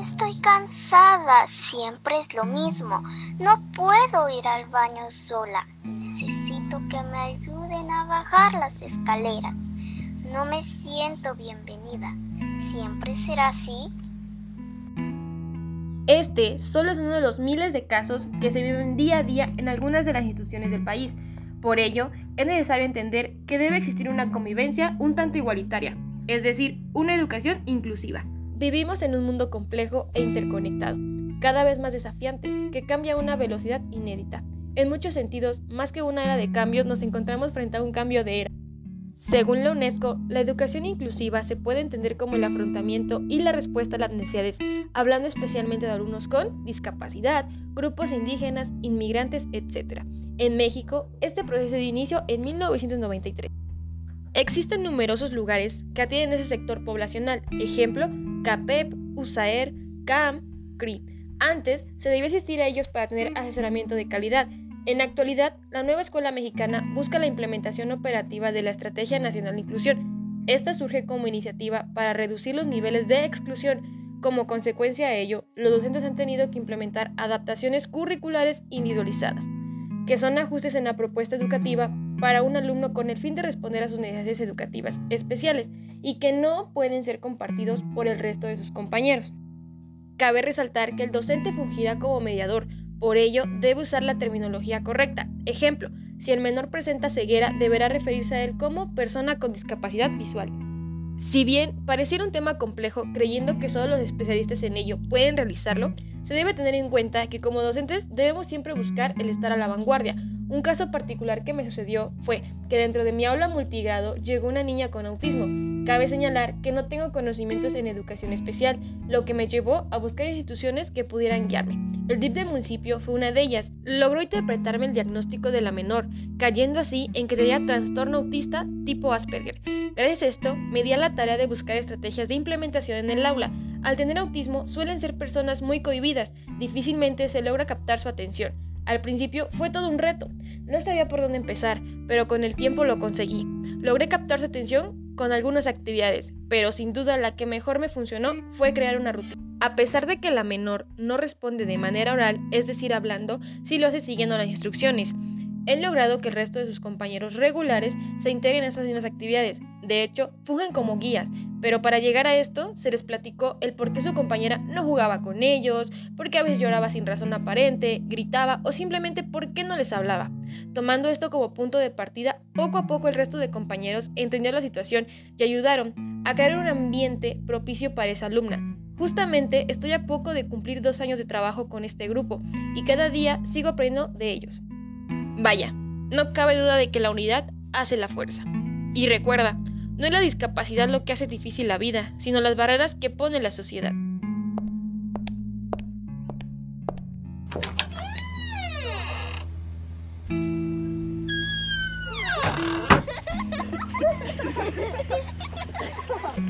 Estoy cansada, siempre es lo mismo. No puedo ir al baño sola. Necesito que me ayuden a bajar las escaleras. No me siento bienvenida. ¿Siempre será así? Este solo es uno de los miles de casos que se viven día a día en algunas de las instituciones del país. Por ello, es necesario entender que debe existir una convivencia un tanto igualitaria, es decir, una educación inclusiva. Vivimos en un mundo complejo e interconectado, cada vez más desafiante, que cambia a una velocidad inédita. En muchos sentidos, más que una era de cambios, nos encontramos frente a un cambio de era. Según la UNESCO, la educación inclusiva se puede entender como el afrontamiento y la respuesta a las necesidades, hablando especialmente de alumnos con discapacidad, grupos indígenas, inmigrantes, etc. En México, este proceso dio inicio en 1993. Existen numerosos lugares que atienden ese sector poblacional, ejemplo, CAPEP, USAER, CAM, CRI. Antes se debía asistir a ellos para tener asesoramiento de calidad. En actualidad, la nueva escuela mexicana busca la implementación operativa de la Estrategia Nacional de Inclusión. Esta surge como iniciativa para reducir los niveles de exclusión. Como consecuencia de ello, los docentes han tenido que implementar adaptaciones curriculares individualizadas, que son ajustes en la propuesta educativa para un alumno con el fin de responder a sus necesidades educativas especiales y que no pueden ser compartidos por el resto de sus compañeros. Cabe resaltar que el docente fungirá como mediador, por ello debe usar la terminología correcta. Ejemplo, si el menor presenta ceguera, deberá referirse a él como persona con discapacidad visual. Si bien pareciera un tema complejo, creyendo que solo los especialistas en ello pueden realizarlo, se debe tener en cuenta que como docentes debemos siempre buscar el estar a la vanguardia, un caso particular que me sucedió fue que dentro de mi aula multigrado llegó una niña con autismo. Cabe señalar que no tengo conocimientos en educación especial, lo que me llevó a buscar instituciones que pudieran guiarme. El DIP del municipio fue una de ellas. Logró interpretarme el diagnóstico de la menor, cayendo así en que tenía trastorno autista tipo Asperger. Gracias a esto, me di a la tarea de buscar estrategias de implementación en el aula. Al tener autismo, suelen ser personas muy cohibidas, difícilmente se logra captar su atención. Al principio fue todo un reto. No sabía por dónde empezar, pero con el tiempo lo conseguí. Logré captar su atención con algunas actividades, pero sin duda la que mejor me funcionó fue crear una rutina. A pesar de que la menor no responde de manera oral, es decir, hablando, sí lo hace siguiendo las instrucciones. He logrado que el resto de sus compañeros regulares se integren a esas mismas actividades. De hecho, fungen como guías, pero para llegar a esto, se les platicó el por qué su compañera no jugaba con ellos, por qué a veces lloraba sin razón aparente, gritaba o simplemente por qué no les hablaba. Tomando esto como punto de partida, poco a poco el resto de compañeros entendió la situación y ayudaron a crear un ambiente propicio para esa alumna. Justamente estoy a poco de cumplir dos años de trabajo con este grupo y cada día sigo aprendiendo de ellos. Vaya, no cabe duda de que la unidad hace la fuerza. Y recuerda, no es la discapacidad lo que hace difícil la vida, sino las barreras que pone la sociedad.